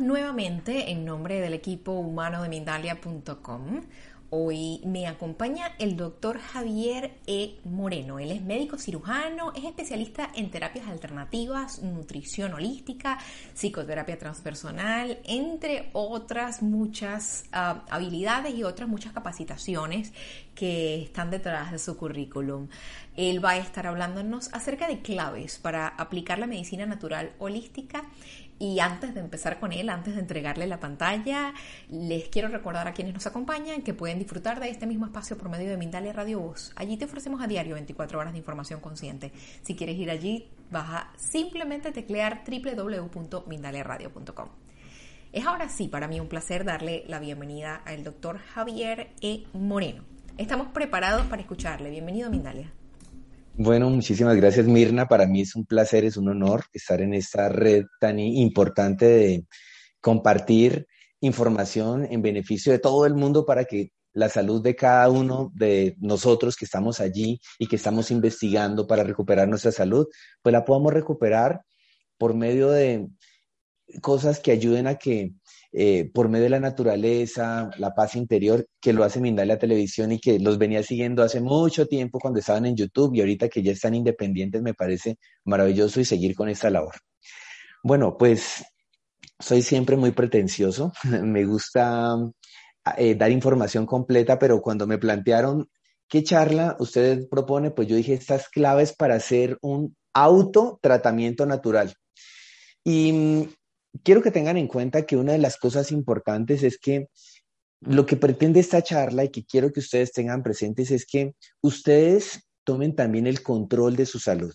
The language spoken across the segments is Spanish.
nuevamente en nombre del equipo humano de Mindalia.com. Hoy me acompaña el doctor Javier E. Moreno. Él es médico cirujano, es especialista en terapias alternativas, nutrición holística, psicoterapia transpersonal, entre otras muchas ah, habilidades y otras muchas capacitaciones que están detrás de su currículum. Él va a estar hablándonos acerca de claves para aplicar la medicina natural holística y antes de empezar con él, antes de entregarle la pantalla, les quiero recordar a quienes nos acompañan que pueden disfrutar de este mismo espacio por medio de Mindalia Radio Voz. Allí te ofrecemos a diario 24 horas de información consciente. Si quieres ir allí, vas a simplemente teclear www.mindaliaradio.com. Es ahora sí para mí un placer darle la bienvenida al doctor Javier E. Moreno. Estamos preparados para escucharle. Bienvenido Mindalia. Bueno, muchísimas gracias Mirna. Para mí es un placer, es un honor estar en esta red tan importante de compartir información en beneficio de todo el mundo para que la salud de cada uno de nosotros que estamos allí y que estamos investigando para recuperar nuestra salud, pues la podamos recuperar por medio de cosas que ayuden a que eh, por medio de la naturaleza, la paz interior, que lo hace Mindalia Televisión y que los venía siguiendo hace mucho tiempo cuando estaban en YouTube y ahorita que ya están independientes, me parece maravilloso y seguir con esta labor. Bueno, pues soy siempre muy pretencioso, me gusta eh, dar información completa, pero cuando me plantearon qué charla usted propone, pues yo dije estas claves para hacer un autotratamiento natural. Y quiero que tengan en cuenta que una de las cosas importantes es que lo que pretende esta charla y que quiero que ustedes tengan presentes es que ustedes tomen también el control de su salud.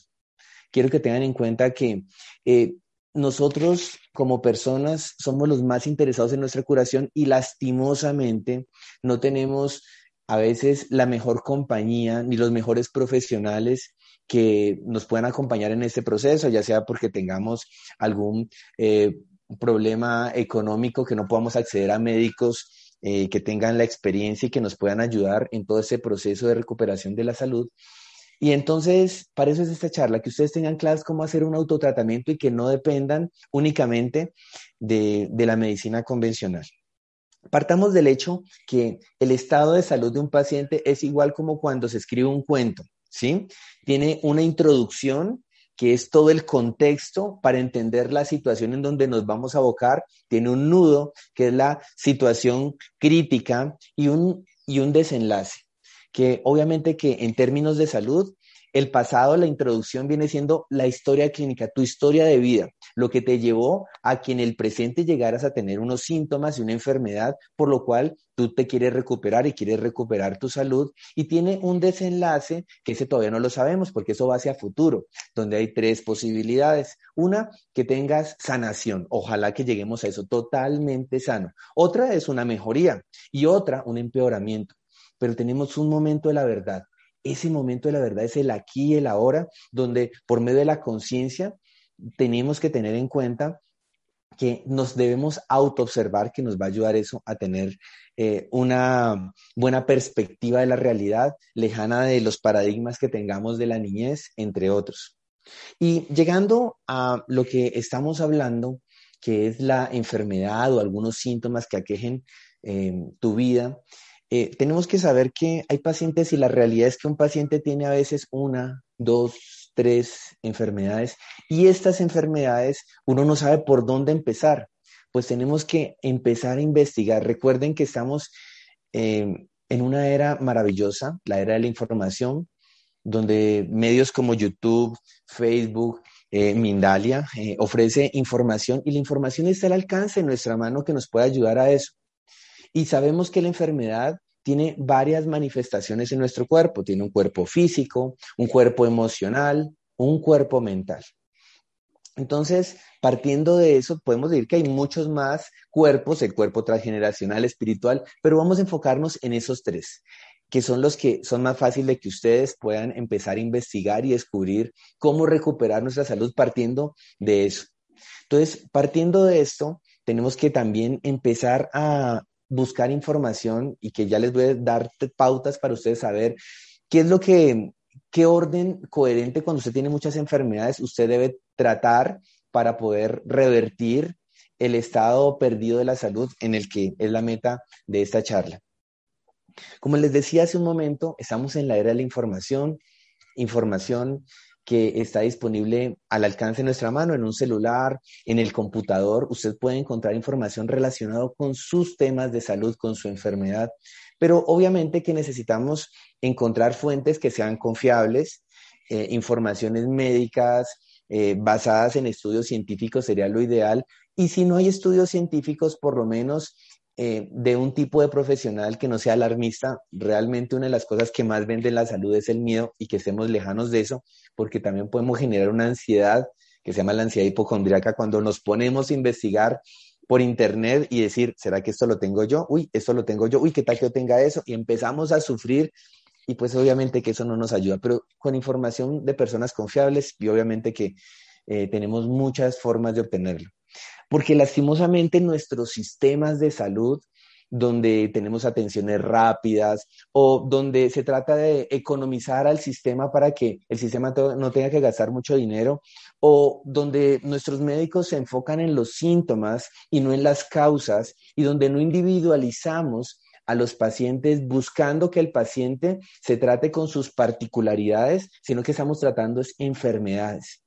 Quiero que tengan en cuenta que eh, nosotros como personas somos los más interesados en nuestra curación y lastimosamente no tenemos a veces la mejor compañía ni los mejores profesionales que nos puedan acompañar en este proceso, ya sea porque tengamos algún eh, problema económico, que no podamos acceder a médicos eh, que tengan la experiencia y que nos puedan ayudar en todo ese proceso de recuperación de la salud. Y entonces, para eso es esta charla, que ustedes tengan claras cómo hacer un autotratamiento y que no dependan únicamente de, de la medicina convencional. Partamos del hecho que el estado de salud de un paciente es igual como cuando se escribe un cuento. ¿sí? Tiene una introducción que es todo el contexto para entender la situación en donde nos vamos a abocar, tiene un nudo, que es la situación crítica, y un, y un desenlace, que obviamente que en términos de salud el pasado, la introducción viene siendo la historia clínica, tu historia de vida, lo que te llevó a que en el presente llegaras a tener unos síntomas y una enfermedad, por lo cual tú te quieres recuperar y quieres recuperar tu salud y tiene un desenlace que ese todavía no lo sabemos porque eso va hacia futuro, donde hay tres posibilidades. Una, que tengas sanación, ojalá que lleguemos a eso totalmente sano. Otra es una mejoría y otra, un empeoramiento. Pero tenemos un momento de la verdad ese momento de la verdad es el aquí y el ahora, donde por medio de la conciencia tenemos que tener en cuenta que nos debemos autoobservar, que nos va a ayudar eso a tener eh, una buena perspectiva de la realidad, lejana de los paradigmas que tengamos de la niñez, entre otros. Y llegando a lo que estamos hablando, que es la enfermedad o algunos síntomas que aquejen eh, tu vida, eh, tenemos que saber que hay pacientes y la realidad es que un paciente tiene a veces una, dos, tres enfermedades y estas enfermedades uno no sabe por dónde empezar. Pues tenemos que empezar a investigar. Recuerden que estamos eh, en una era maravillosa, la era de la información, donde medios como YouTube, Facebook, eh, Mindalia ofrece información y la información está al alcance de nuestra mano que nos puede ayudar a eso. Y sabemos que la enfermedad tiene varias manifestaciones en nuestro cuerpo. Tiene un cuerpo físico, un cuerpo emocional, un cuerpo mental. Entonces, partiendo de eso, podemos decir que hay muchos más cuerpos, el cuerpo transgeneracional, espiritual, pero vamos a enfocarnos en esos tres, que son los que son más fáciles de que ustedes puedan empezar a investigar y descubrir cómo recuperar nuestra salud partiendo de eso. Entonces, partiendo de esto, tenemos que también empezar a buscar información y que ya les voy a dar pautas para ustedes saber qué es lo que, qué orden coherente cuando usted tiene muchas enfermedades usted debe tratar para poder revertir el estado perdido de la salud en el que es la meta de esta charla. Como les decía hace un momento, estamos en la era de la información, información que está disponible al alcance de nuestra mano, en un celular, en el computador. Usted puede encontrar información relacionada con sus temas de salud, con su enfermedad, pero obviamente que necesitamos encontrar fuentes que sean confiables, eh, informaciones médicas eh, basadas en estudios científicos sería lo ideal. Y si no hay estudios científicos, por lo menos eh, de un tipo de profesional que no sea alarmista, realmente una de las cosas que más vende la salud es el miedo y que estemos lejanos de eso, porque también podemos generar una ansiedad que se llama la ansiedad hipocondríaca cuando nos ponemos a investigar por internet y decir, ¿será que esto lo tengo yo? Uy, esto lo tengo yo, uy, ¿qué tal que yo tenga eso? Y empezamos a sufrir y pues obviamente que eso no nos ayuda, pero con información de personas confiables y obviamente que eh, tenemos muchas formas de obtenerlo porque lastimosamente nuestros sistemas de salud donde tenemos atenciones rápidas o donde se trata de economizar al sistema para que el sistema no tenga que gastar mucho dinero o donde nuestros médicos se enfocan en los síntomas y no en las causas y donde no individualizamos a los pacientes buscando que el paciente se trate con sus particularidades, sino que estamos tratando enfermedades.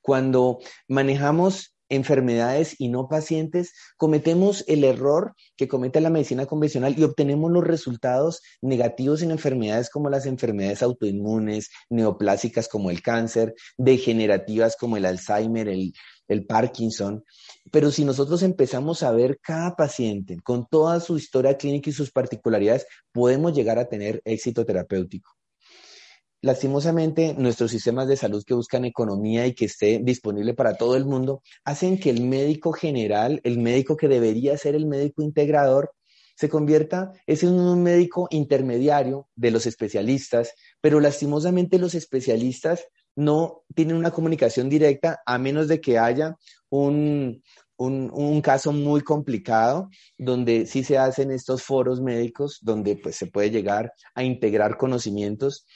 Cuando manejamos enfermedades y no pacientes, cometemos el error que comete la medicina convencional y obtenemos los resultados negativos en enfermedades como las enfermedades autoinmunes, neoplásicas como el cáncer, degenerativas como el Alzheimer, el, el Parkinson. Pero si nosotros empezamos a ver cada paciente con toda su historia clínica y sus particularidades, podemos llegar a tener éxito terapéutico. Lastimosamente, nuestros sistemas de salud que buscan economía y que esté disponible para todo el mundo, hacen que el médico general, el médico que debería ser el médico integrador, se convierta es en un médico intermediario de los especialistas, pero lastimosamente los especialistas no tienen una comunicación directa a menos de que haya un, un, un, caso muy complicado donde sí se hacen estos foros médicos donde pues se puede llegar a integrar conocimientos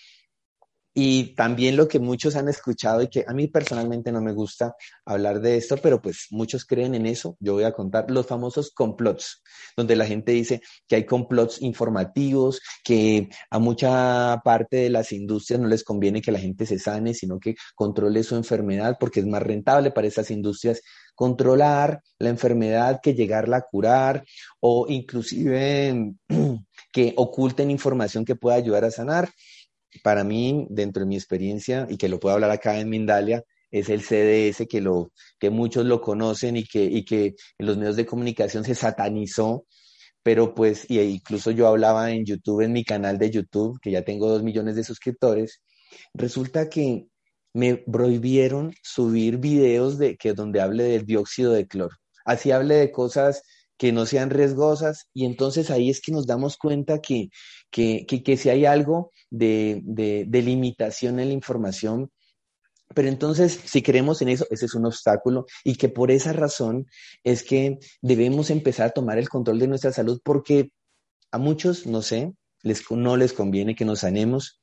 y también lo que muchos han escuchado y que a mí personalmente no me gusta hablar de esto, pero pues muchos creen en eso. Yo voy a contar los famosos complots, donde la gente dice que hay complots informativos, que a mucha parte de las industrias no les conviene que la gente se sane, sino que controle su enfermedad porque es más rentable para esas industrias controlar la enfermedad que llegarla a curar o inclusive que oculten información que pueda ayudar a sanar para mí, dentro de mi experiencia, y que lo puedo hablar acá en Mindalia, es el CDS que, lo, que muchos lo conocen y que, y que en los medios de comunicación se satanizó, pero pues, y incluso yo hablaba en YouTube, en mi canal de YouTube, que ya tengo dos millones de suscriptores, resulta que me prohibieron subir videos de que donde hable del dióxido de cloro. Así hable de cosas que no sean riesgosas y entonces ahí es que nos damos cuenta que, que, que, si hay algo de, de, limitación en la información, pero entonces, si creemos en eso, ese es un obstáculo y que por esa razón es que debemos empezar a tomar el control de nuestra salud porque a muchos, no sé, les, no les conviene que nos sanemos.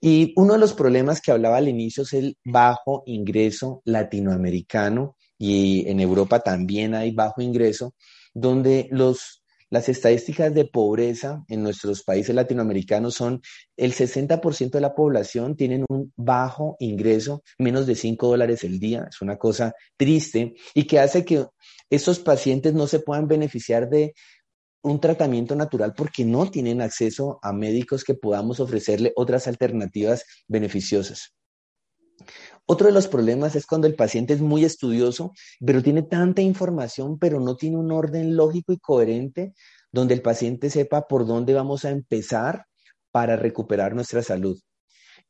Y uno de los problemas que hablaba al inicio es el bajo ingreso latinoamericano y en Europa también hay bajo ingreso donde los, las estadísticas de pobreza en nuestros países latinoamericanos son el 60% de la población tienen un bajo ingreso, menos de 5 dólares el día. Es una cosa triste y que hace que esos pacientes no se puedan beneficiar de un tratamiento natural porque no tienen acceso a médicos que podamos ofrecerle otras alternativas beneficiosas. Otro de los problemas es cuando el paciente es muy estudioso, pero tiene tanta información, pero no tiene un orden lógico y coherente donde el paciente sepa por dónde vamos a empezar para recuperar nuestra salud.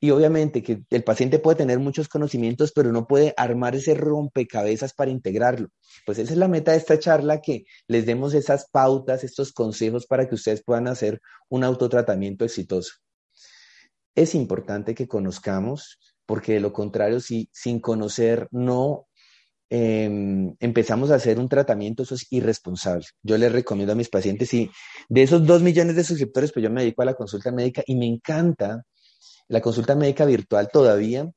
Y obviamente que el paciente puede tener muchos conocimientos, pero no puede armar ese rompecabezas para integrarlo. Pues esa es la meta de esta charla, que les demos esas pautas, estos consejos para que ustedes puedan hacer un autotratamiento exitoso. Es importante que conozcamos porque de lo contrario, si sin conocer no em, empezamos a hacer un tratamiento, eso es irresponsable. Yo les recomiendo a mis pacientes, y de esos dos millones de suscriptores, pues yo me dedico a la consulta médica y me encanta la consulta médica virtual todavía,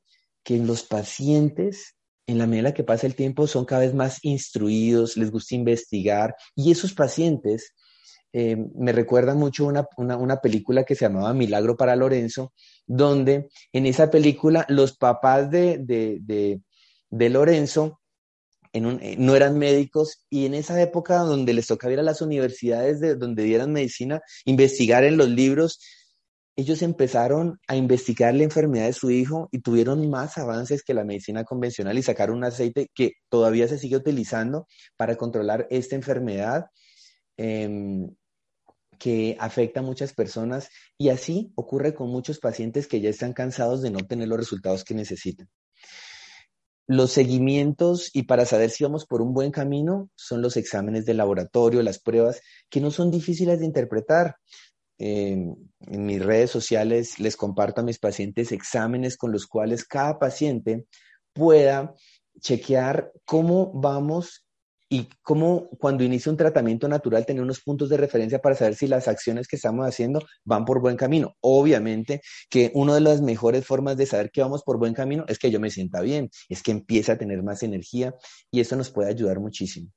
que los pacientes en la medida que pasa el tiempo son cada vez más instruidos, les gusta investigar y esos pacientes eh, me recuerda mucho una, una, película que se llamaba Milagro para Lorenzo, donde en esa película los papás de, de, de, Lorenzo eh, no eran médicos y en esa época donde les tocaba ir a las universidades de, donde dieran medicina, investigar en los libros, ellos empezaron a investigar la enfermedad de su hijo y tuvieron más avances que la medicina convencional y sacaron un aceite que todavía se sigue utilizando para controlar esta enfermedad. Em, que afecta a muchas personas y así ocurre con muchos pacientes que ya están cansados de no tener los resultados que necesitan. Los seguimientos y para saber si vamos por un buen camino son los exámenes de laboratorio, las pruebas, que no son difíciles de interpretar. en mis redes sociales les comparto a mis pacientes exámenes con los cuales cada paciente pueda chequear cómo vamos y cómo cuando inicia un tratamiento natural tener unos puntos de referencia para saber si las acciones que estamos haciendo van por buen camino. Obviamente que una de las mejores formas de saber que vamos por buen camino es que yo me sienta bien, es que empiece a tener más energía y eso nos puede ayudar muchísimo.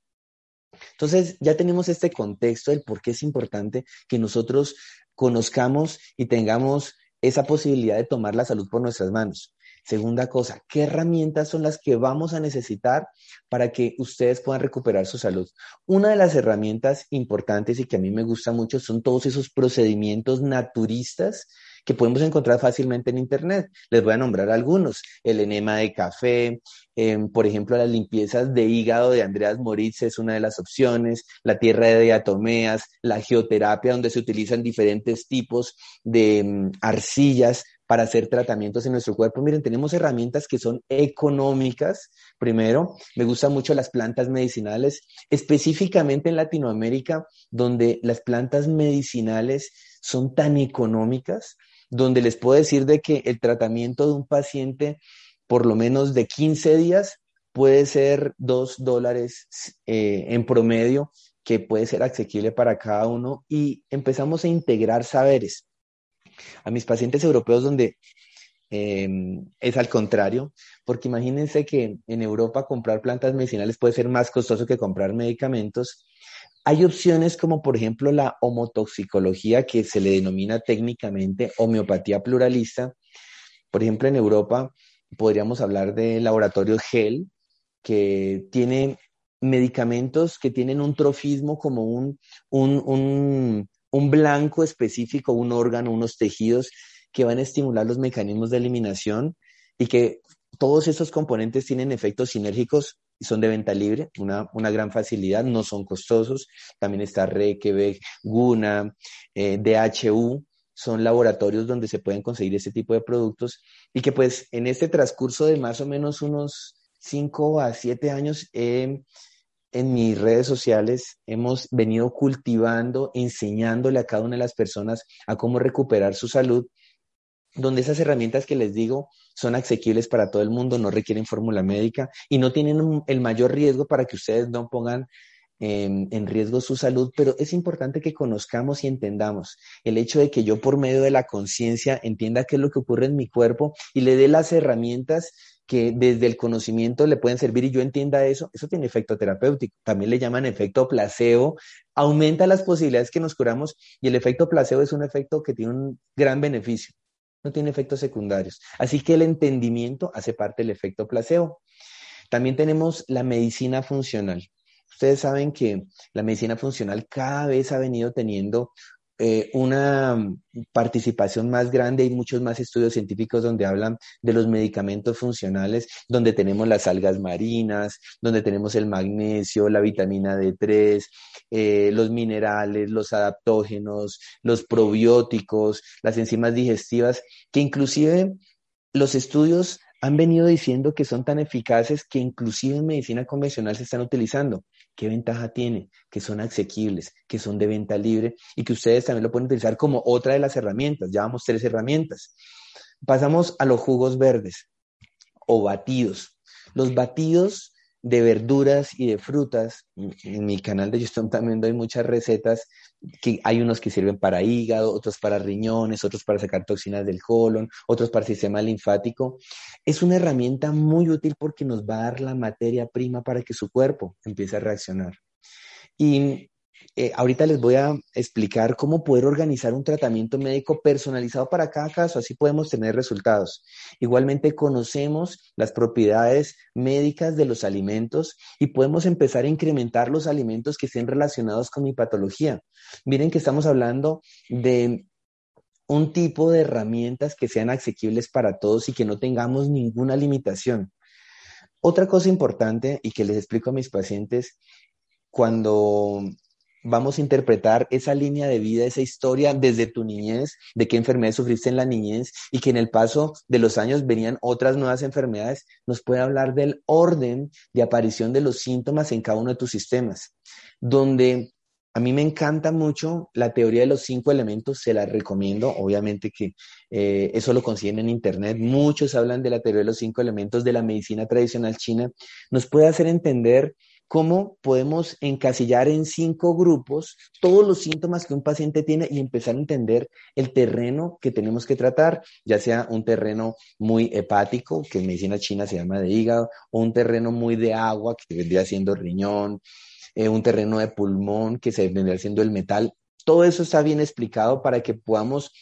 Entonces ya tenemos este contexto del por qué es importante que nosotros conozcamos y tengamos esa posibilidad de tomar la salud por nuestras manos. Segunda cosa, ¿qué herramientas son las que vamos a necesitar para que ustedes puedan recuperar su salud? Una de las herramientas importantes y que a mí me gusta mucho son todos esos procedimientos naturistas que podemos encontrar fácilmente en Internet. Les voy a nombrar algunos. El enema de café, em, por ejemplo, las limpiezas de hígado de Andreas Moritz es una de las opciones, la tierra de diatomeas, la geoterapia, donde se utilizan diferentes tipos de em, arcillas para hacer tratamientos en nuestro cuerpo. Miren, tenemos herramientas que son económicas. Primero, me gustan mucho las plantas medicinales, específicamente en Latinoamérica, donde las plantas medicinales son tan económicas, donde les puedo decir de que el tratamiento de un paciente, por lo menos de 15 días, puede ser dos dólares eh, en promedio, que puede ser asequible para cada uno, y empezamos a integrar saberes a mis pacientes europeos donde em, es al contrario, porque imagínense que en Europa comprar plantas medicinales puede ser más costoso que comprar medicamentos. Hay opciones como por ejemplo la homotoxicología que se le denomina técnicamente homeopatía pluralista. Por ejemplo, en Europa podríamos hablar de laboratorio GEL, que tiene medicamentos que tienen un trofismo como un, un blanco específico, un órgano, unos tejidos que van a estimular los mecanismos de eliminación y que todos esos componentes tienen efectos sinérgicos y son de venta libre, una, gran facilidad, no son costosos. También está Requebec, Guna, eh, DHU, son laboratorios donde se pueden conseguir este tipo de productos y que pues en este transcurso de más o menos unos 5 a 7 años he en mis redes sociales hemos venido cultivando, enseñándole a cada una de las personas a cómo recuperar su salud, donde esas herramientas que les digo son asequibles para todo el mundo, no requieren fórmula médica y no tienen el mayor riesgo para que ustedes no pongan en, en, riesgo su salud, pero es importante que conozcamos y entendamos el hecho de que yo por medio de la conciencia entienda qué es lo que ocurre en mi cuerpo y le dé las herramientas que desde el conocimiento le pueden servir y yo entienda eso, eso tiene efecto terapéutico. También le llaman efecto placebo, aumenta las posibilidades que nos curamos y el efecto placebo es un efecto que tiene un gran beneficio, no tiene efectos secundarios. Así que el entendimiento hace parte del efecto placebo. También tenemos la medicina funcional. Ustedes saben que la medicina funcional cada vez ha venido teniendo eh, una participación más grande y muchos más estudios científicos donde hablan de los medicamentos funcionales, donde tenemos las algas marinas, donde tenemos el magnesio, la vitamina D3, eh, los minerales, los adaptógenos, los probióticos, las enzimas digestivas, que inclusive los estudios han venido diciendo que son tan eficaces que inclusive en medicina convencional se están utilizando. ¿Qué ventaja tiene? Que son asequibles, que son de venta libre y que ustedes también lo pueden utilizar como otra de las herramientas. Ya vamos tres herramientas. Pasamos a los jugos verdes o batidos. Los batidos de verduras y de frutas. En mi canal de YouTube también doy muchas recetas, que hay unos que sirven para hígado, otros para riñones, otros para sacar toxinas del colon, otros para el sistema linfático. Es una herramienta muy útil porque nos va a dar la materia prima para que su cuerpo empiece a reaccionar. Y eh, ahorita les voy a explicar cómo poder organizar un tratamiento médico personalizado para cada caso, así podemos tener resultados. Igualmente conocemos las propiedades médicas de los alimentos y podemos empezar a incrementar los alimentos que estén relacionados con mi patología. Miren que estamos hablando de un tipo de herramientas que sean asequibles para todos y que no tengamos ninguna limitación. Otra cosa importante y que les explico a mis pacientes cuando vamos a interpretar esa línea de vida, esa historia desde tu niñez, de qué enfermedades sufriste en la niñez y que en el paso de los años venían otras nuevas enfermedades, nos puede hablar del orden de aparición de los síntomas en cada uno de tus sistemas, donde a mí me encanta mucho la teoría de los cinco elementos, se la recomiendo, obviamente que eh, eso lo consiguen en internet, muchos hablan de la teoría de los cinco elementos de la medicina tradicional china, nos puede hacer entender cómo podemos encasillar en cinco grupos todos los síntomas que un paciente tiene y empezar a entender el terreno que tenemos que tratar, ya sea un terreno muy hepático, que en medicina china se llama de hígado, o un terreno muy de agua, que vendría siendo riñón, eh, un terreno de pulmón, que se vendría siendo el metal. Todo eso está bien explicado para que podamos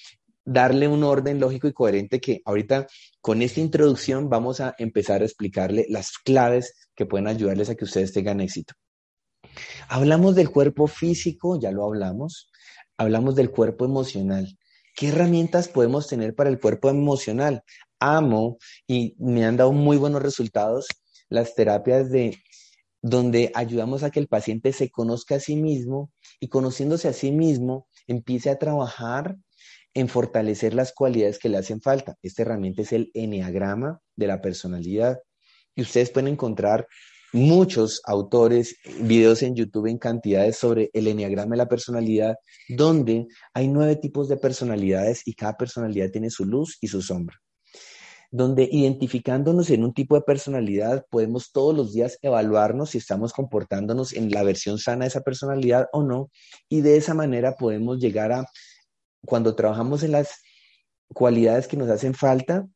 darle un orden lógico y coherente que ahorita con esta introducción vamos a empezar a explicarle las claves que pueden ayudarles a que ustedes tengan éxito. Hablamos del cuerpo físico, ya lo hablamos. Hablamos del cuerpo emocional. ¿Qué herramientas podemos tener para el cuerpo emocional? Amo y me han dado muy buenos resultados las terapias de donde ayudamos a que el paciente se conozca a sí mismo y conociéndose a sí mismo empiece a trabajar en fortalecer las cualidades que le hacen falta. Esta herramienta es el eneagrama de la personalidad. Y ustedes pueden encontrar muchos autores, videos en YouTube en cantidades sobre el eneagrama de la personalidad, donde hay nueve tipos de personalidades y cada personalidad tiene su luz y su sombra. Donde identificándonos en un tipo de personalidad podemos todos los días evaluarnos si estamos comportándonos en la versión sana de esa personalidad o no. Y de esa manera podemos llegar a cuando trabajamos en las cualidades que nos hacen falta,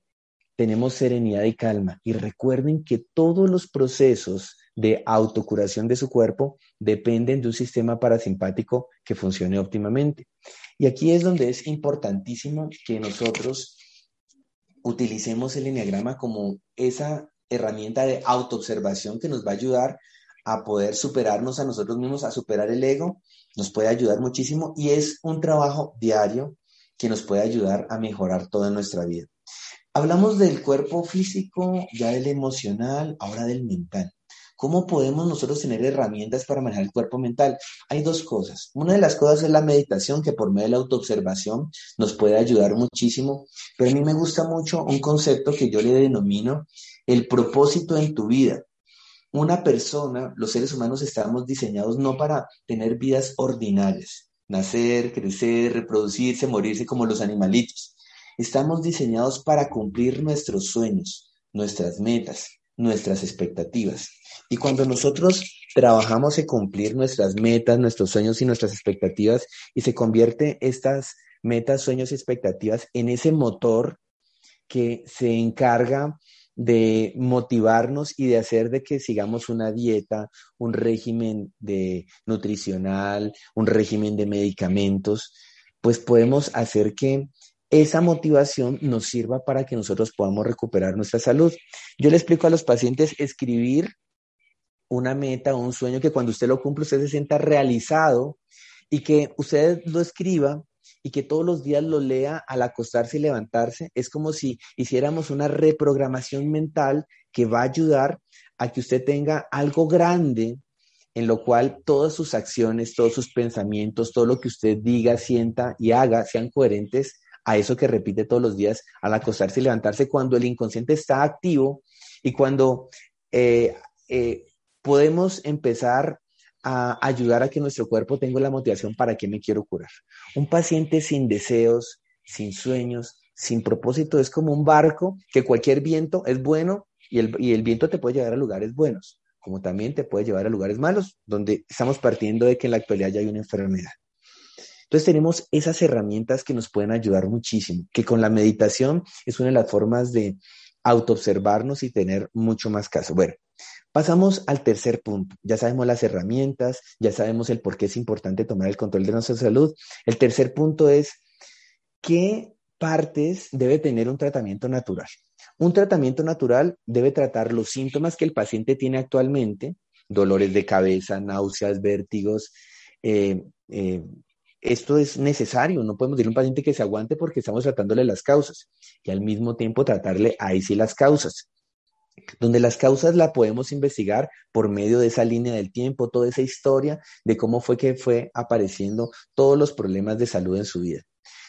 tenemos serenidad y calma. Y recuerden que todos los procesos de autocuración de su cuerpo dependen de un sistema parasimpático que funcione óptimamente. Y aquí es donde es importantísimo que nosotros utilicemos el enneagrama como esa herramienta de autoobservación que nos va a ayudar a poder superarnos a nosotros mismos, a superar el ego, nos puede ayudar muchísimo y es un trabajo diario que nos puede ayudar a mejorar toda nuestra vida. Hablamos del cuerpo físico, ya del emocional, ahora del mental. ¿Cómo podemos nosotros tener herramientas para manejar el cuerpo mental? Hay dos cosas. Una de las cosas es la meditación, que por medio de la autoobservación nos puede ayudar muchísimo, pero a mí me gusta mucho un concepto que yo le denomino el propósito en tu vida una persona, los seres humanos estamos diseñados no para tener vidas ordinarias, nacer, crecer, reproducirse, morirse como los animalitos. Estamos diseñados para cumplir nuestros sueños, nuestras metas, nuestras expectativas. Y cuando nosotros trabajamos en cumplir nuestras metas, nuestros sueños y nuestras expectativas, y se convierte estas metas, sueños y expectativas en ese motor que se encarga de motivarnos y de hacer de que sigamos una dieta, un régimen de nutricional, un régimen de medicamentos, pues podemos hacer que esa motivación nos sirva para que nosotros podamos recuperar nuestra salud. Yo le explico a los pacientes escribir una meta o un sueño que cuando usted lo cumple usted se sienta realizado y que usted lo escriba y que todos los días lo lea al acostarse y levantarse, es como si hiciéramos una reprogramación mental que va a ayudar a que usted tenga algo grande en lo cual todas sus acciones, todos sus pensamientos, todo lo que usted diga, sienta y haga sean coherentes a eso que repite todos los días al acostarse y levantarse cuando el inconsciente está activo y cuando eh, eh, podemos empezar a ayudar a que nuestro cuerpo tenga la motivación para qué me quiero curar. Un paciente sin deseos, sin sueños, sin propósito es como un barco que cualquier viento es bueno y el, y el viento te puede llevar a lugares buenos. como también te puede llevar a lugares malos, donde estamos partiendo de que en la actualidad ya hay una enfermedad. Entonces tenemos esas herramientas que nos pueden ayudar muchísimo, que con la meditación es una de las formas de autoobservarnos y tener mucho más caso. Bueno, pasamos al tercer punto. Ya sabemos las herramientas, ya sabemos el por qué es importante tomar el control de nuestra salud. El tercer punto es qué partes debe tener un tratamiento natural. Un tratamiento natural debe tratar los síntomas que el paciente tiene actualmente, dolores de cabeza, náuseas, vértigos, eh, eh, esto es necesario, no podemos decirle a un paciente que se aguante porque estamos tratándole las causas y al mismo tiempo tratarle ahí sí las causas. Donde las causas la podemos investigar por medio de esa línea del tiempo, toda esa historia de cómo fue que fue apareciendo todos los problemas de salud en su vida.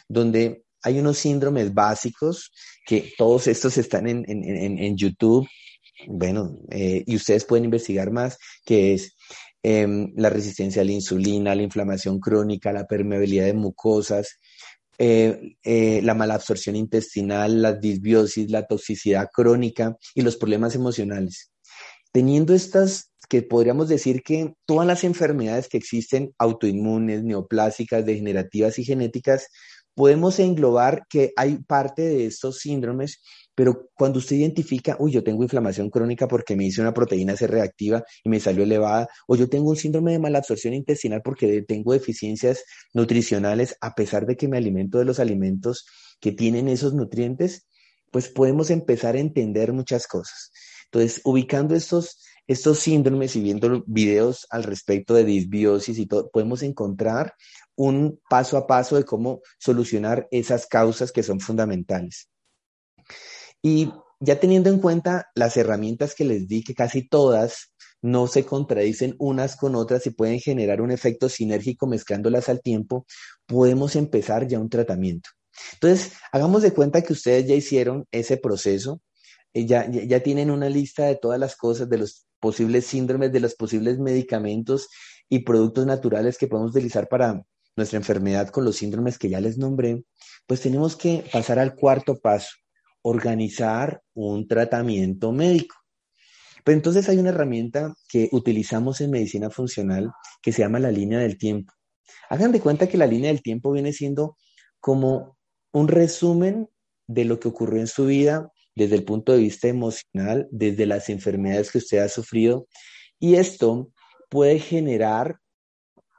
Donde hay unos síndromes básicos que todos estos están en, en, YouTube, bueno, eh, y ustedes pueden investigar más, que es Em, la resistencia a la insulina, la inflamación crónica, la permeabilidad de mucosas, eh, eh, la mala absorción intestinal, la disbiosis, la toxicidad crónica y los problemas emocionales. Teniendo estas, que podríamos decir que todas las enfermedades que existen, autoinmunes, neoplásicas, degenerativas y genéticas, podemos englobar que hay parte de estos síndromes pero cuando usted identifica, uy, yo tengo inflamación crónica porque me hice una proteína C reactiva y me salió elevada, o yo tengo un síndrome de malabsorción intestinal porque tengo deficiencias nutricionales a pesar de que me alimento de los alimentos que tienen esos nutrientes, pues podemos empezar a entender muchas cosas. Entonces, ubicando estos, estos síndromes y viendo videos al respecto de disbiosis y todo, podemos encontrar un paso a paso de cómo solucionar esas causas que son fundamentales. Y ya teniendo en cuenta las herramientas que les di, que casi todas no se contradicen unas con otras y pueden generar un efecto sinérgico mezclándolas al tiempo, podemos empezar ya un tratamiento. Entonces, hagamos de cuenta que ustedes ya hicieron ese proceso, eh, ya, ya tienen una lista de todas las cosas, de los posibles síndromes, de los posibles medicamentos y productos naturales que podemos utilizar para nuestra enfermedad con los síndromes que ya les nombré, pues tenemos que pasar al cuarto paso, organizar un tratamiento médico. Pero entonces hay una herramienta que utilizamos en medicina funcional que se llama la línea del tiempo. Hagan de cuenta que la línea del tiempo viene siendo como un resumen de lo que ocurrió en su vida desde el punto de vista emocional, desde las enfermedades que usted ha sufrido. Y esto puede generar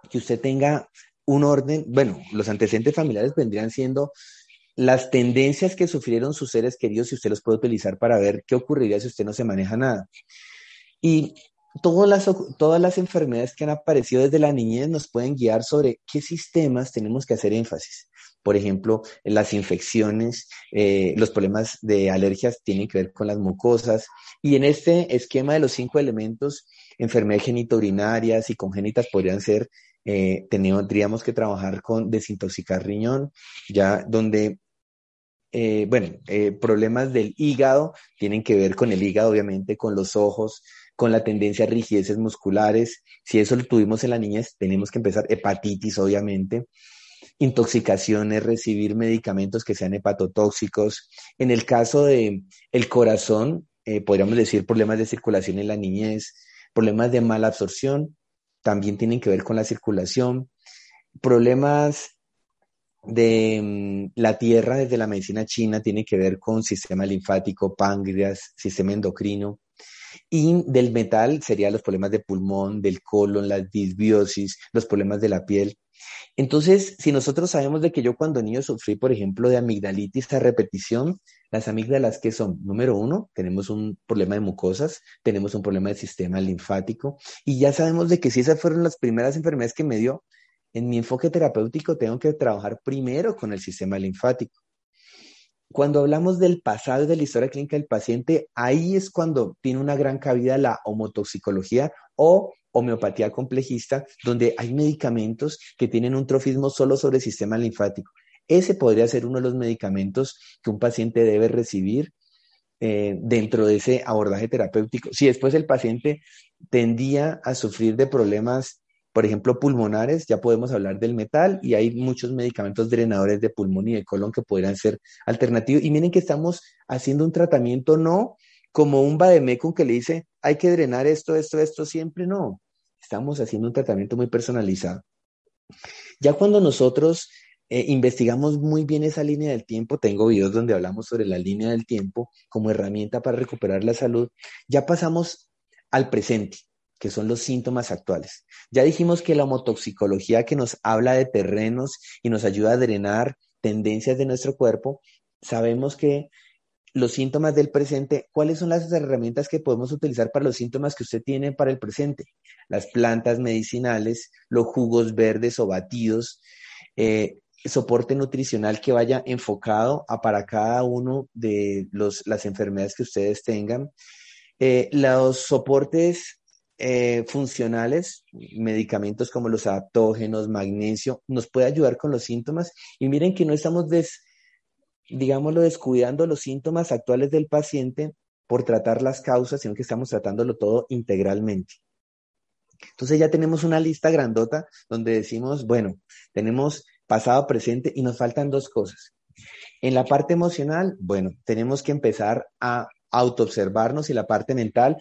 que usted tenga un orden, bueno, los antecedentes familiares vendrían siendo las tendencias que sufrieron sus seres queridos y usted los puede utilizar para ver qué ocurriría si usted no se maneja nada. Y todas las, todas las enfermedades que han aparecido desde la niñez nos pueden guiar sobre qué sistemas tenemos que hacer énfasis. Por ejemplo, las infecciones, eh, los problemas de alergias tienen que ver con las mucosas. Y en este esquema de los cinco elementos, enfermedades genitourinarias y congénitas podrían ser eh, tendríamos que trabajar con desintoxicar riñón, ya donde eh, bueno, eh, problemas del hígado tienen que ver con el hígado, obviamente, con los ojos, con la tendencia a rigideces musculares. Si eso lo tuvimos en la niñez, tenemos que empezar hepatitis, obviamente. Intoxicaciones, recibir medicamentos que sean hepatotóxicos. En el caso de el corazón, eh, podríamos decir problemas de circulación en la niñez, problemas de mala absorción, también tienen que ver con la circulación, problemas de mm, la tierra desde la medicina china tiene que ver con sistema linfático, páncreas, sistema endocrino. Y del metal serían los problemas de pulmón, del colon, la disbiosis, los problemas de la piel. Entonces, si nosotros sabemos de que yo cuando niño sufrí, por ejemplo, de amigdalitis a repetición, las amígdalas que son, número uno, tenemos un problema de mucosas, tenemos un problema de sistema linfático, y ya sabemos de que si esas fueron las primeras enfermedades que me dio, en mi enfoque terapéutico tengo que trabajar primero con el sistema linfático. Cuando hablamos del pasado y de la historia clínica del paciente, ahí es cuando tiene una gran cabida la homotoxicología o homeopatía complejista, donde hay medicamentos que tienen un trofismo solo sobre el sistema linfático. Ese podría ser uno de los medicamentos que un paciente debe recibir eh, dentro de ese abordaje terapéutico. Si después el paciente tendía a sufrir de problemas por ejemplo, pulmonares, ya podemos hablar del metal y hay muchos medicamentos drenadores de pulmón y de colon que podrían ser alternativos. Y miren que estamos haciendo un tratamiento no como un vademecum que le dice, hay que drenar esto, esto, esto, siempre no. Estamos haciendo un tratamiento muy personalizado. Ya cuando nosotros eh, investigamos muy bien esa línea del tiempo, tengo videos donde hablamos sobre la línea del tiempo como herramienta para recuperar la salud, ya pasamos al presente, que son los síntomas actuales. Ya dijimos que la homotoxicología que nos habla de terrenos y nos ayuda a drenar tendencias de nuestro cuerpo, sabemos que los síntomas del presente, ¿cuáles son las herramientas que podemos utilizar para los síntomas que usted tiene para el presente? Las plantas medicinales, los jugos verdes o batidos, eh, soporte nutricional que vaya enfocado a para cada uno de las enfermedades que ustedes tengan. Eh, los soportes eh, funcionales, medicamentos como los adaptógenos, magnesio, nos puede ayudar con los síntomas. Y miren que no estamos digámoslo, descuidando los síntomas actuales del paciente por tratar las causas, sino que estamos tratándolo todo integralmente. Entonces ya tenemos una lista grandota donde decimos, bueno, tenemos pasado, presente y nos faltan dos cosas. En la parte emocional, bueno, tenemos que empezar a autoobservarnos y la parte mental,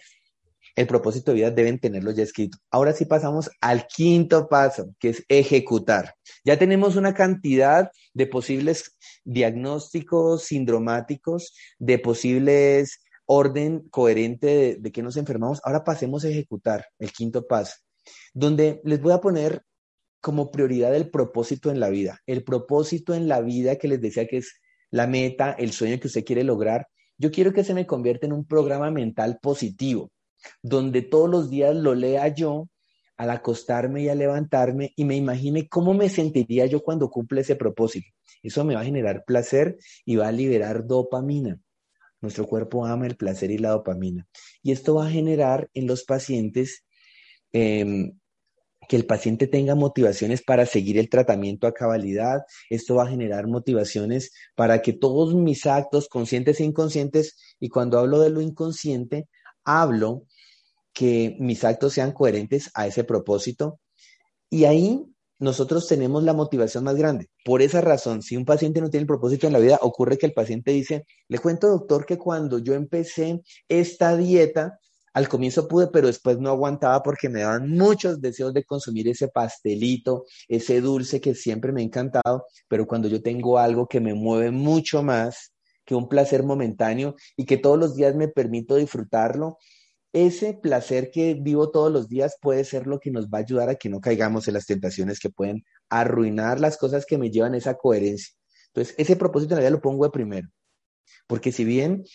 el propósito de vida deben tenerlo ya escrito. Ahora sí pasamos al quinto paso, que es ejecutar. Ya tenemos una cantidad de posibles diagnósticos sindromáticos, de posibles orden coherente de, de que nos enfermamos. Ahora pasemos a ejecutar el quinto paso, donde les voy a poner como prioridad el propósito en la vida. El propósito en la vida que les decía que es la meta, el sueño que usted quiere lograr. Yo quiero que se me convierta en un programa mental positivo donde todos los días lo lea yo al acostarme y al levantarme y me imagine cómo me sentiría yo cuando cumple ese propósito. Eso me va a generar placer y va a liberar dopamina. Nuestro cuerpo ama el placer y la dopamina. Y esto va a generar en los pacientes em, que el paciente tenga motivaciones para seguir el tratamiento a cabalidad. Esto va a generar motivaciones para que todos mis actos, conscientes e inconscientes, y cuando hablo de lo inconsciente, hablo que mis actos sean coherentes a ese propósito. Y ahí nosotros tenemos la motivación más grande. Por esa razón, si un paciente no tiene el propósito en la vida, ocurre que el paciente dice, le cuento doctor que cuando yo empecé esta dieta, al comienzo pude, pero después no aguantaba porque me daban muchos deseos de consumir ese pastelito, ese dulce que siempre me ha encantado, pero cuando yo tengo algo que me mueve mucho más que un placer momentáneo y que todos los días me permito disfrutarlo, ese placer que vivo todos los días puede ser lo que nos va a ayudar a que no caigamos en las tentaciones que pueden arruinar las cosas que me llevan a esa coherencia. Entonces, ese propósito en la vida lo pongo de primero, porque si bien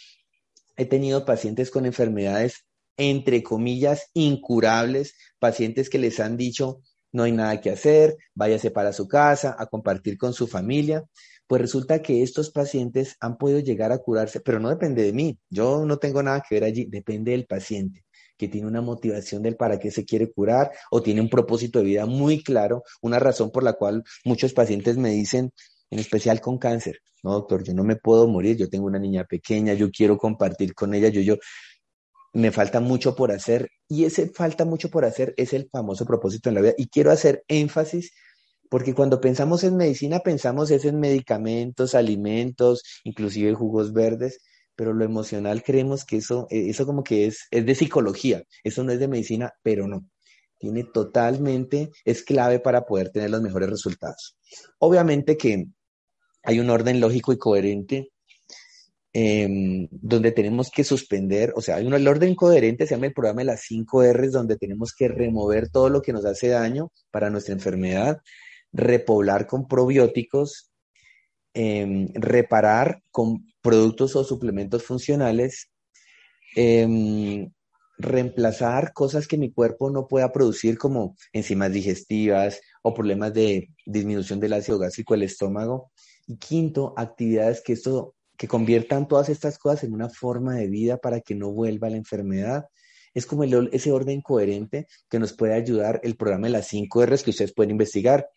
he tenido pacientes con enfermedades, entre comillas, incurables, pacientes que les han dicho, no hay nada que hacer, váyase para su casa a compartir con su familia, pues resulta que estos pacientes han podido llegar a curarse, pero no depende de mí, yo no tengo nada que ver allí, depende del paciente que tiene una motivación del para qué se quiere curar o tiene un propósito de vida muy claro, una razón por la cual muchos pacientes me dicen, en especial con cáncer, no doctor, yo no me puedo morir, yo tengo una niña pequeña, yo quiero compartir con ella, yo, yo, me falta mucho por hacer y ese falta mucho por hacer es el famoso propósito en la vida y quiero hacer énfasis porque cuando pensamos en medicina, pensamos es en medicamentos, alimentos, inclusive jugos verdes, pero lo emocional creemos que eso, eh, eso como que es, es de psicología, eso no es de medicina, pero no. Tiene totalmente, es clave para poder tener los mejores resultados. Obviamente que hay un orden lógico y coherente em, donde tenemos que suspender, o sea, hay un orden coherente, se llama el programa de las 5 R's, donde tenemos que remover todo lo que nos hace daño para nuestra enfermedad, repoblar con probióticos, em, reparar con productos o suplementos funcionales, em, reemplazar cosas que mi cuerpo no pueda producir como enzimas digestivas o problemas de disminución del ácido gástrico del estómago. Y quinto, actividades que esto que conviertan todas estas cosas en una forma de vida para que no vuelva la enfermedad. Es como ese orden coherente que nos puede ayudar el programa de las 5 R's que ustedes pueden investigar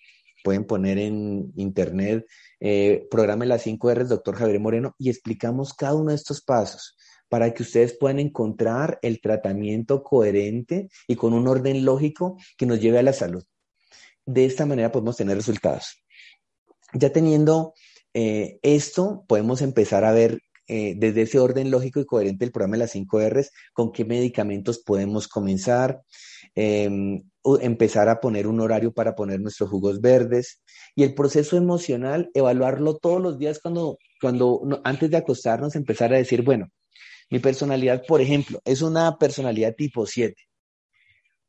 pueden poner en internet, eh, programa las 5 R's, doctor Javier Moreno, y explicamos cada uno de estos pasos para que ustedes puedan encontrar el tratamiento coherente y con un orden lógico que nos lleve a la salud. De esta manera podemos tener resultados. Ya teniendo eh, esto, podemos empezar a ver eh, desde ese orden lógico y coherente del programa de las 5 R's, con qué medicamentos podemos comenzar, em, empezar a poner un horario para poner nuestros jugos verdes y el proceso emocional, evaluarlo todos los días cuando, cuando antes de acostarnos, empezar a decir, bueno, mi personalidad, por ejemplo, es una personalidad tipo 7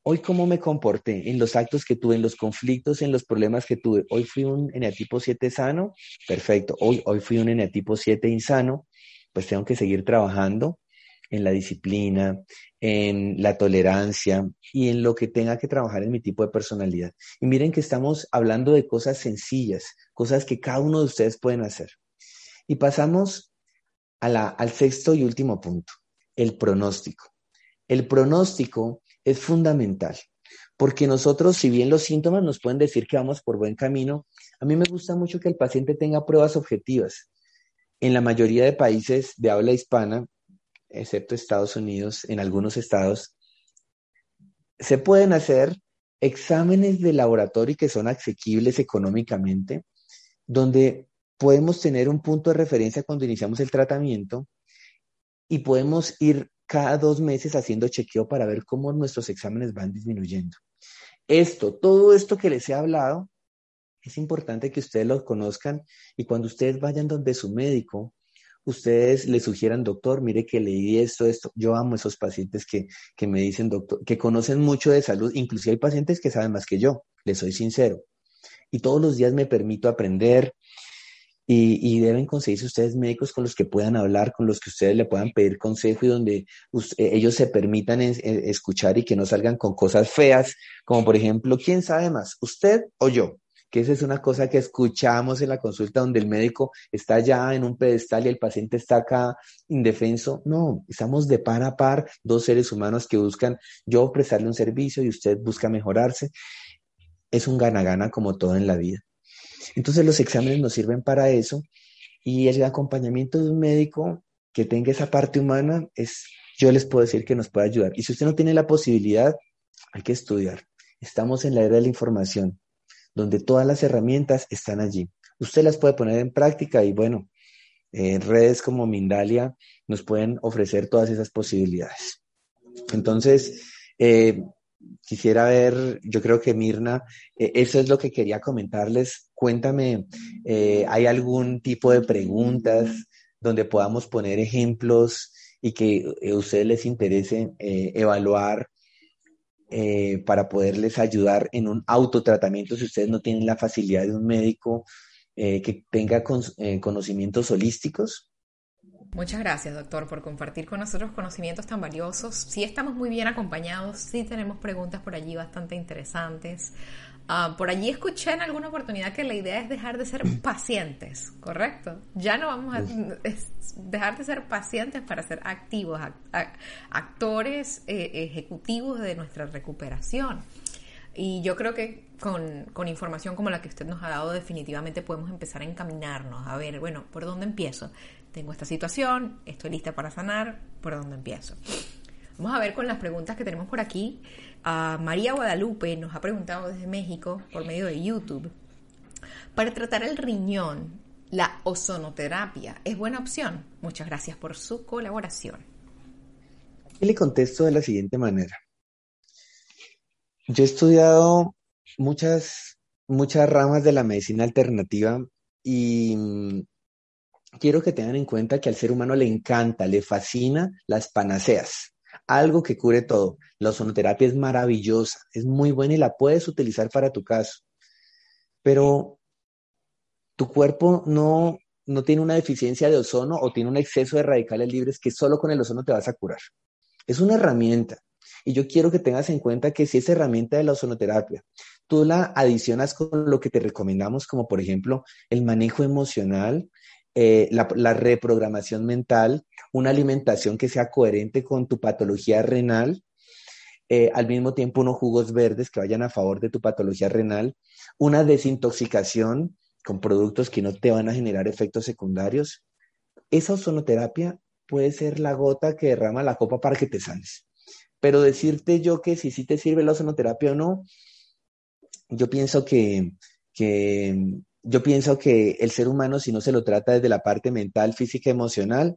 hoy cómo me comporté en los actos que tuve, en los conflictos, en los problemas que tuve. Hoy fui un eneatipo 7 sano, perfecto. Hoy, hoy fui un eneatipo 7 insano, pues tengo que seguir trabajando en la disciplina, en la tolerancia y en lo que tenga que trabajar en mi tipo de personalidad. Y miren que estamos hablando de cosas sencillas, cosas que cada uno de ustedes pueden hacer. Y pasamos al sexto y último punto, el pronóstico. El pronóstico es fundamental, porque nosotros, si bien los síntomas nos pueden decir que vamos por buen camino, a mí me gusta mucho que el paciente tenga pruebas objetivas. En la mayoría de países de habla hispana, excepto Estados Unidos, en algunos estados, se pueden hacer exámenes de laboratorio que son asequibles económicamente, donde podemos tener un punto de referencia cuando iniciamos el tratamiento y podemos ir cada dos meses haciendo chequeo para ver cómo nuestros exámenes van disminuyendo. Esto, todo esto que les he hablado, es importante que ustedes lo conozcan y cuando ustedes vayan donde su médico, ustedes le sugieran, doctor, mire que leí esto, esto. Yo amo esos pacientes que, que me dicen, doctor, que conocen mucho de salud, inclusive hay pacientes que saben más que yo, les soy sincero. Y todos los días me permito aprender, y, deben conseguirse ustedes médicos con los que puedan hablar, con los que ustedes le puedan pedir consejo y donde eh, ellos se permitan escuchar y que no salgan con cosas feas, como por ejemplo, ¿quién sabe más, usted o yo? Que esa es una cosa que escuchamos en la consulta donde el médico está ya en un pedestal y el paciente está acá indefenso. No, estamos de par a par, dos seres humanos que buscan yo prestarle un servicio y usted busca mejorarse. Es un gana-gana como todo en la vida. Entonces los exámenes nos sirven para eso y el acompañamiento de un médico que tenga esa parte humana es, yo les puedo decir que nos puede ayudar. Y si usted no tiene la posibilidad, hay que estudiar. Estamos en la era de la información, donde todas las herramientas están allí. Usted las puede poner en práctica y bueno, en redes como Mindalia nos pueden ofrecer todas esas posibilidades. Entonces, eh, quisiera ver, yo creo que Mirna, eh, eso es lo que quería comentarles. Cuéntame, eh, ¿hay algún tipo de preguntas donde podamos poner ejemplos y que a eh, ustedes les interese evaluar para poderles ayudar en un autotratamiento si ustedes no tienen la facilidad de un médico que tenga conocimientos holísticos? Muchas gracias, doctor, por compartir con nosotros conocimientos tan valiosos. Sí estamos muy bien acompañados, sí tenemos preguntas por allí bastante interesantes. Ah, por allí escuché en alguna oportunidad que la idea es dejar de ser pacientes, ¿correcto? Ya no vamos a dejar de ser pacientes para ser activos, actores eh, ejecutivos de nuestra recuperación. Y yo creo que con, con, información como la que usted nos ha dado, definitivamente podemos empezar a encaminarnos, a ver, bueno, ¿por dónde empiezo? tengo esta situación, estoy lista para sanar, ¿por dónde empiezo? Vamos a ver con las preguntas que tenemos por aquí. María Guadalupe nos ha preguntado desde México por medio de YouTube. Para tratar el riñón, ¿la ozonoterapia es buena opción? Muchas gracias por su colaboración. Y le contesto de la siguiente manera. Yo he estudiado muchas, muchas ramas de la medicina alternativa y quiero que tengan en cuenta que al ser humano le encanta, le fascina las panaceas, algo que cure todo. La ozonoterapia es maravillosa, es muy buena y la puedes utilizar para tu caso. Pero tu cuerpo no, no tiene una deficiencia de ozono o tiene un exceso de radicales libres que solo con el ozono te vas a curar. Es una herramienta. Y yo quiero que tengas en cuenta que si esa herramienta de la ozonoterapia tú la adicionas con lo que te recomendamos, como por ejemplo el manejo emocional, eh, la, reprogramación mental, una alimentación que sea coherente con tu patología renal, eh, al mismo tiempo unos jugos verdes que vayan a favor de tu patología renal, una desintoxicación con productos que no te van a generar efectos secundarios. Esa ozonoterapia puede ser la gota que derrama la copa para que te sanes. Pero decirte yo que si sí te sirve la ozonoterapia o no, yo pienso que, que yo pienso que el ser humano, si no se lo trata desde la parte mental, física, emocional,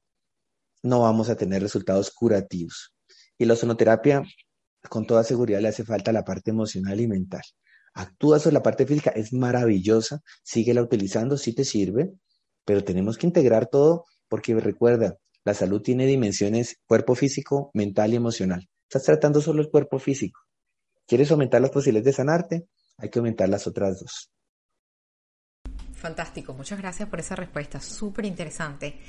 no vamos a tener resultados curativos. Y la ozonoterapia, con toda seguridad, le hace falta la parte emocional y mental. Actúa sobre la parte física, es maravillosa, síguela utilizando si te sirve, pero tenemos que integrar todo porque recuerda, la salud tiene dimensiones cuerpo físico, mental y emocional. Estás tratando solo el cuerpo físico. ¿Quieres aumentar las posibilidades de sanarte? Hay que aumentar las otras dos. Fantástico, muchas gracias por esa respuesta, súper interesante.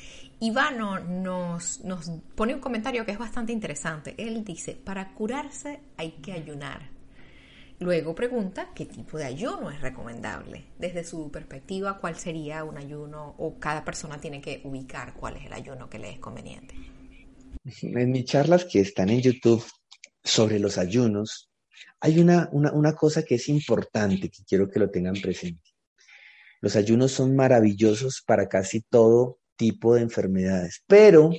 Ivano nos, nos pone un comentario que es bastante interesante. Él dice, para curarse hay que ayunar. Luego pregunta qué tipo de ayuno es recomendable. Desde su perspectiva, ¿cuál sería un ayuno o cada persona tiene que ubicar cuál es el ayuno que le es conveniente? En mis charlas que están en YouTube sobre los ayunos, hay una, una, una cosa que es importante que quiero que lo tengan presente. Los ayunos son maravillosos para casi todo tipo de enfermedades, pero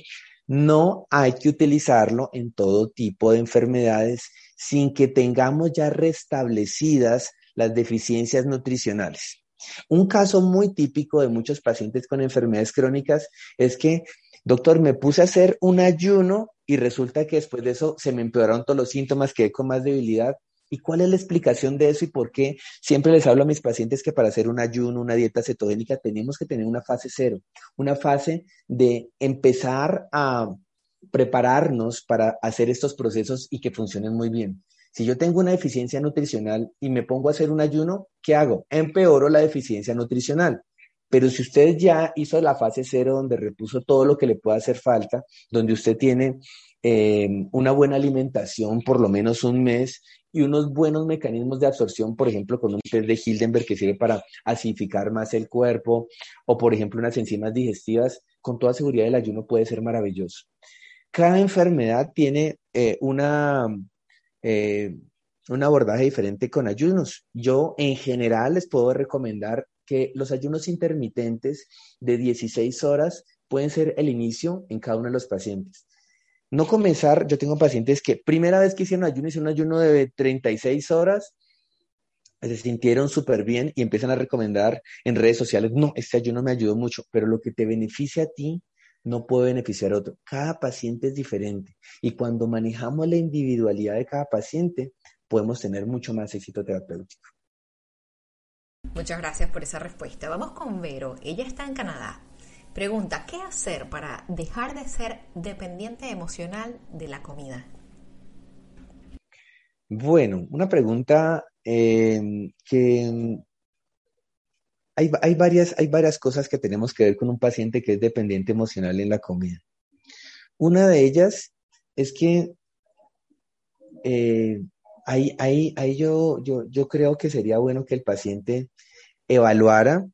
no hay que utilizarlo en todo tipo de enfermedades sin que tengamos ya restablecidas las deficiencias nutricionales. Un caso muy típico de muchos pacientes con enfermedades crónicas es que, doctor, me puse a hacer un ayuno y resulta que después de eso se me empeoraron todos los síntomas, quedé con más debilidad ¿Y cuál es la explicación de eso y por qué siempre les hablo a mis pacientes que para hacer un ayuno, una dieta cetogénica, tenemos que tener una fase cero, una fase de empezar a prepararnos para hacer estos procesos y que funcionen muy bien. Si yo tengo una deficiencia nutricional y me pongo a hacer un ayuno, ¿qué hago? Empeoro la deficiencia nutricional. Pero si usted ya hizo la fase cero donde repuso todo lo que le pueda hacer falta, donde usted tiene eh, una buena alimentación por lo menos un mes y unos buenos mecanismos de absorción, por ejemplo, con un test de Hildenberg que sirve para acidificar más el cuerpo, o por ejemplo unas enzimas digestivas, con toda seguridad el ayuno puede ser maravilloso. Cada enfermedad tiene eh, una, eh, un abordaje diferente con ayunos. Yo en general les puedo recomendar que los ayunos intermitentes de 16 horas pueden ser el inicio en cada uno de los pacientes no comenzar, yo tengo pacientes que primera vez que hicieron ayuno, hicieron un ayuno de 36 horas, se sintieron súper bien y empiezan a recomendar en redes sociales, no, este ayuno me ayudó mucho, pero lo que te beneficia a ti no puede beneficiar a otro. Cada paciente es diferente y cuando manejamos la individualidad de cada paciente, podemos tener mucho más éxito terapéutico. Muchas gracias por esa respuesta. Vamos con Vero. Ella está en Canadá. Pregunta, ¿qué hacer para dejar de ser dependiente emocional de la comida? Bueno, una pregunta em, que em, hay, varias, hay varias cosas que tenemos que ver con un paciente que es dependiente emocional en la comida. Una de ellas es que eh, ahí, ahí, yo, yo, yo creo que sería bueno que el paciente evaluara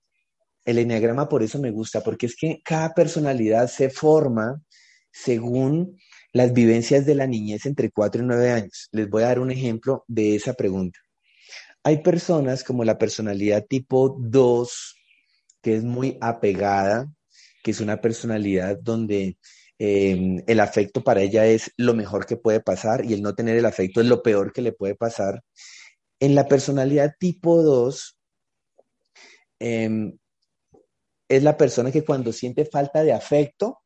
el enneagrama por eso me gusta, porque es que cada personalidad se forma según las vivencias de la niñez entre 4 y 9 años. Les voy a dar un ejemplo de esa pregunta. Hay personas como la personalidad tipo 2, que es muy apegada, que es una personalidad donde em, el afecto para ella es lo mejor que puede pasar y el no tener el afecto es lo peor que le puede pasar. En la personalidad tipo 2, es la persona que cuando siente falta de afecto,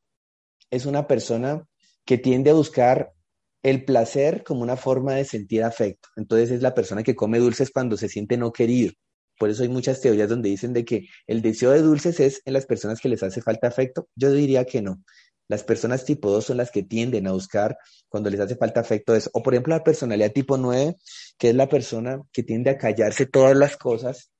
es una persona que tiende a buscar el placer como una forma de sentir afecto. Entonces es la persona que come dulces cuando se siente no querido. Por eso hay muchas teorías donde dicen de que el deseo de dulces es en las personas que les hace falta afecto. Yo diría que no. Las personas tipo 2 son las que tienden a buscar cuando les hace falta afecto eso. O por ejemplo la personalidad tipo 9, que es la persona que tiende a callarse todas las cosas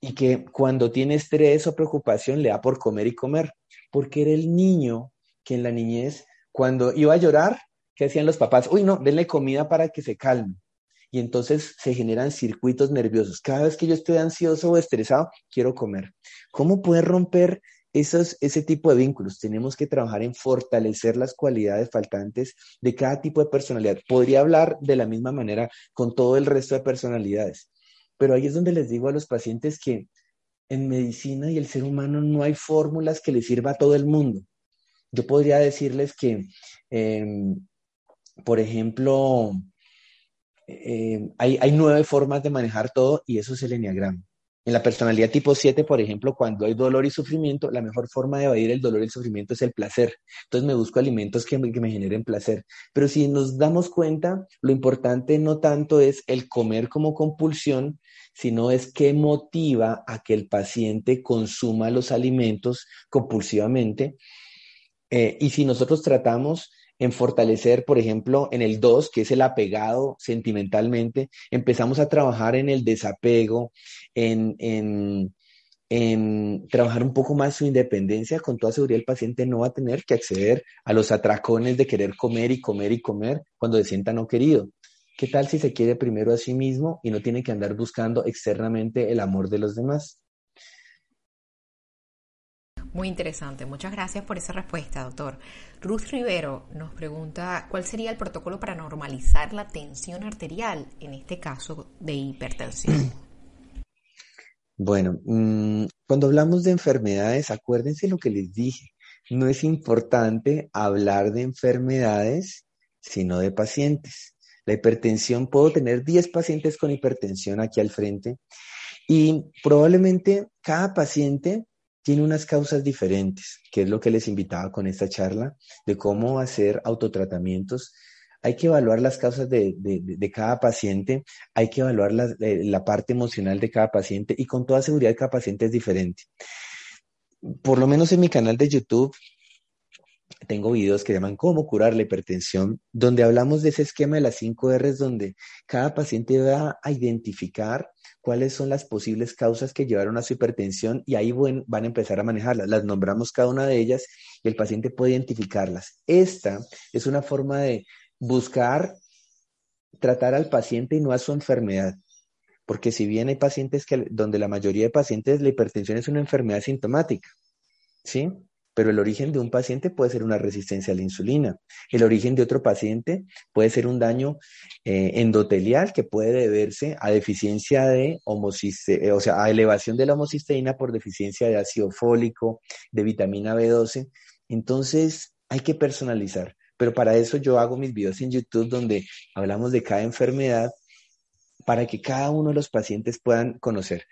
y que cuando tiene estrés o preocupación le da por comer y comer, porque era el niño que en la niñez, cuando iba a llorar, ¿qué hacían los papás? Uy, no, denle comida para que se calme. Y entonces se generan circuitos nerviosos. Cada vez que yo estoy ansioso o estresado, quiero comer. ¿Cómo puede romper esos, ese tipo de vínculos? Tenemos que trabajar en fortalecer las cualidades faltantes de cada tipo de personalidad. Podría hablar de la misma manera con todo el resto de personalidades. Pero ahí es donde les digo a los pacientes que en medicina y el ser humano no hay fórmulas que le sirva a todo el mundo. Yo podría decirles que, em, por ejemplo, em, hay, nueve formas de manejar todo y eso es el enneagrama. En la personalidad tipo 7, por ejemplo, cuando hay dolor y sufrimiento, la mejor forma de evadir el dolor y el sufrimiento es el placer. Entonces me busco alimentos que me, generen placer. Pero si nos damos cuenta, lo importante no tanto es el comer como compulsión, sino es qué motiva a que el paciente consuma los alimentos compulsivamente. Eh, y si nosotros tratamos en fortalecer, por ejemplo, en el 2, que es el apegado sentimentalmente, empezamos a trabajar en el desapego, en, en, en, trabajar un poco más su independencia, con toda seguridad el paciente no va a tener que acceder a los atracones de querer comer y comer y comer cuando se sienta no querido. ¿Qué tal si se quiere primero a sí mismo y no tiene que andar buscando externamente el amor de los demás? Muy interesante. Muchas gracias por esa respuesta, doctor. Ruth Rivero nos pregunta cuál sería el protocolo para normalizar la tensión arterial, en este caso de hipertensión. Bueno, mm, cuando hablamos de enfermedades, acuérdense lo que les dije. No es importante hablar de enfermedades, sino de pacientes. La hipertensión, puedo tener 10 pacientes con hipertensión aquí al frente y probablemente cada paciente tiene unas causas diferentes, que es lo que les invitaba con esta charla, de cómo hacer autotratamientos. Hay que evaluar las causas de, cada paciente, hay que evaluar la, eh, la, parte emocional de cada paciente y con toda seguridad cada paciente es diferente. Por lo menos en mi canal de YouTube tengo videos que llaman Cómo curar la hipertensión, donde hablamos de ese esquema de las 5 R's, donde cada paciente va a identificar cuáles son las posibles causas que llevaron a su hipertensión y ahí van, a empezar a manejarlas. Las nombramos cada una de ellas y el paciente puede identificarlas. Esta es una forma de buscar tratar al paciente y no a su enfermedad. Porque si bien hay pacientes que, donde la mayoría de pacientes la hipertensión es una enfermedad sintomática, ¿sí? Pero el origen de un paciente puede ser una resistencia a la insulina. El origen de otro paciente puede ser un daño eh, endotelial que puede deberse a deficiencia de homocisteína, eh, o sea, a elevación de la homocisteína por deficiencia de ácido fólico, de vitamina B12. Entonces, hay que personalizar. Pero para eso yo hago mis videos en YouTube donde hablamos de cada enfermedad para que cada uno de los pacientes puedan conocer.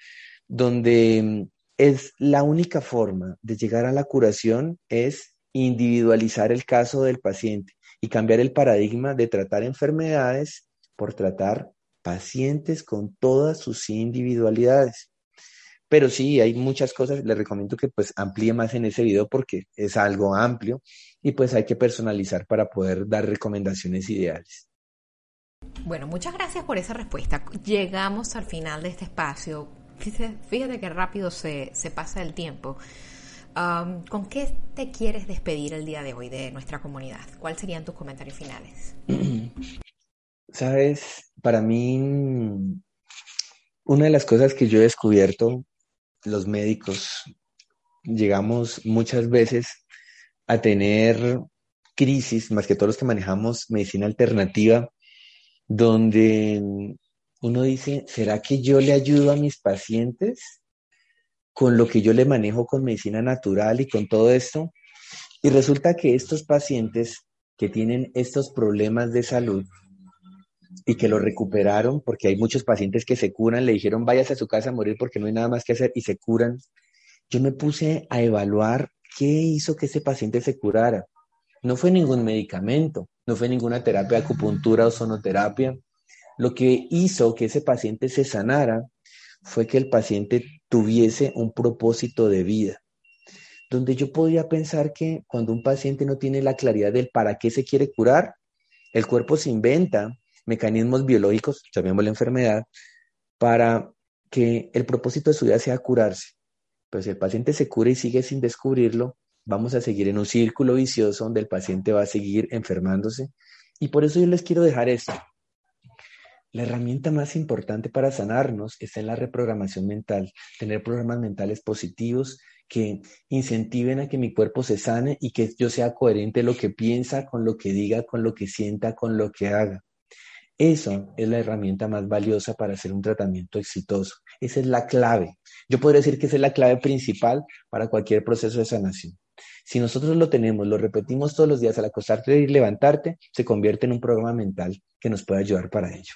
Donde es la única forma de llegar a la curación es individualizar el caso del paciente y cambiar el paradigma de tratar enfermedades por tratar pacientes con todas sus individualidades. Pero sí, hay muchas cosas, les recomiendo que pues amplíe más en ese video porque es algo amplio y pues hay que personalizar para poder dar recomendaciones ideales. Bueno, muchas gracias por esa respuesta. Llegamos al final de este espacio fíjate que rápido se, pasa el tiempo. Um, ¿Con qué te quieres despedir el día de hoy de nuestra comunidad? ¿Cuáles serían tus comentarios finales? Sabes, para mí, una de las cosas que yo he descubierto, los médicos, llegamos muchas veces a tener crisis, más que todos los que manejamos medicina alternativa, donde uno dice, ¿será que yo le ayudo a mis pacientes con lo que yo le manejo con medicina natural y con todo esto? Y resulta que estos pacientes que tienen estos problemas de salud y que lo recuperaron, porque hay muchos pacientes que se curan, le dijeron váyase a su casa a morir porque no hay nada más que hacer y se curan. Yo me puse a evaluar qué hizo que ese paciente se curara. No fue ningún medicamento, no fue ninguna terapia de acupuntura o sonoterapia, lo que hizo que ese paciente se sanara fue que el paciente tuviese un propósito de vida, donde yo podía pensar que cuando un paciente no tiene la claridad del para qué se quiere curar, el cuerpo se inventa mecanismos biológicos, llamémosle la enfermedad, para que el propósito de su vida sea curarse. Pero si el paciente se cura y sigue sin descubrirlo, vamos a seguir en un círculo vicioso donde el paciente va a seguir enfermándose. Y por eso yo les quiero dejar esto. La herramienta más importante para sanarnos es en la reprogramación mental, tener programas mentales positivos que incentiven a que mi cuerpo se sane y que yo sea coherente lo que piensa, con lo que diga, con lo que sienta, con lo que haga. Eso es la herramienta más valiosa para hacer un tratamiento exitoso. Esa es la clave. Yo podría decir que esa es la clave principal para cualquier proceso de sanación. Si nosotros lo tenemos, lo repetimos todos los días al acostarte y levantarte, se convierte en un programa mental que nos puede ayudar para ello.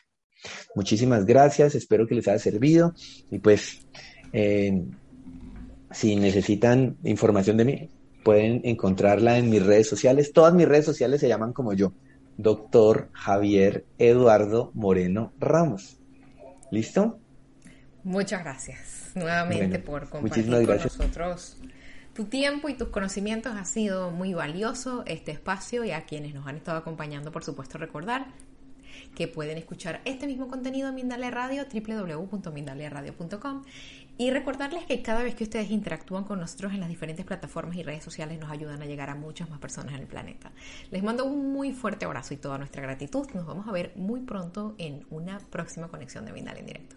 Muchísimas gracias, espero que les haya servido y pues Eh, si necesitan información de mí, pueden encontrarla en mis redes sociales. Todas mis redes sociales se llaman como yo, doctor Javier Eduardo Moreno Ramos. ¿Listo? Muchas gracias nuevamente por compartir con gracias. nosotros tu tiempo y tus conocimientos. Ha sido muy valioso este espacio y a quienes nos han estado acompañando, por supuesto, recordar que pueden escuchar este mismo contenido en Mindalia Radio, www.mindaliaradio.com y recordarles que cada vez que ustedes interactúan con nosotros en las diferentes plataformas y redes sociales nos ayudan a llegar a muchas más personas en el planeta. Les mando un muy fuerte abrazo y toda nuestra gratitud. Nos vamos a ver muy pronto en una próxima conexión de Mindalia en directo.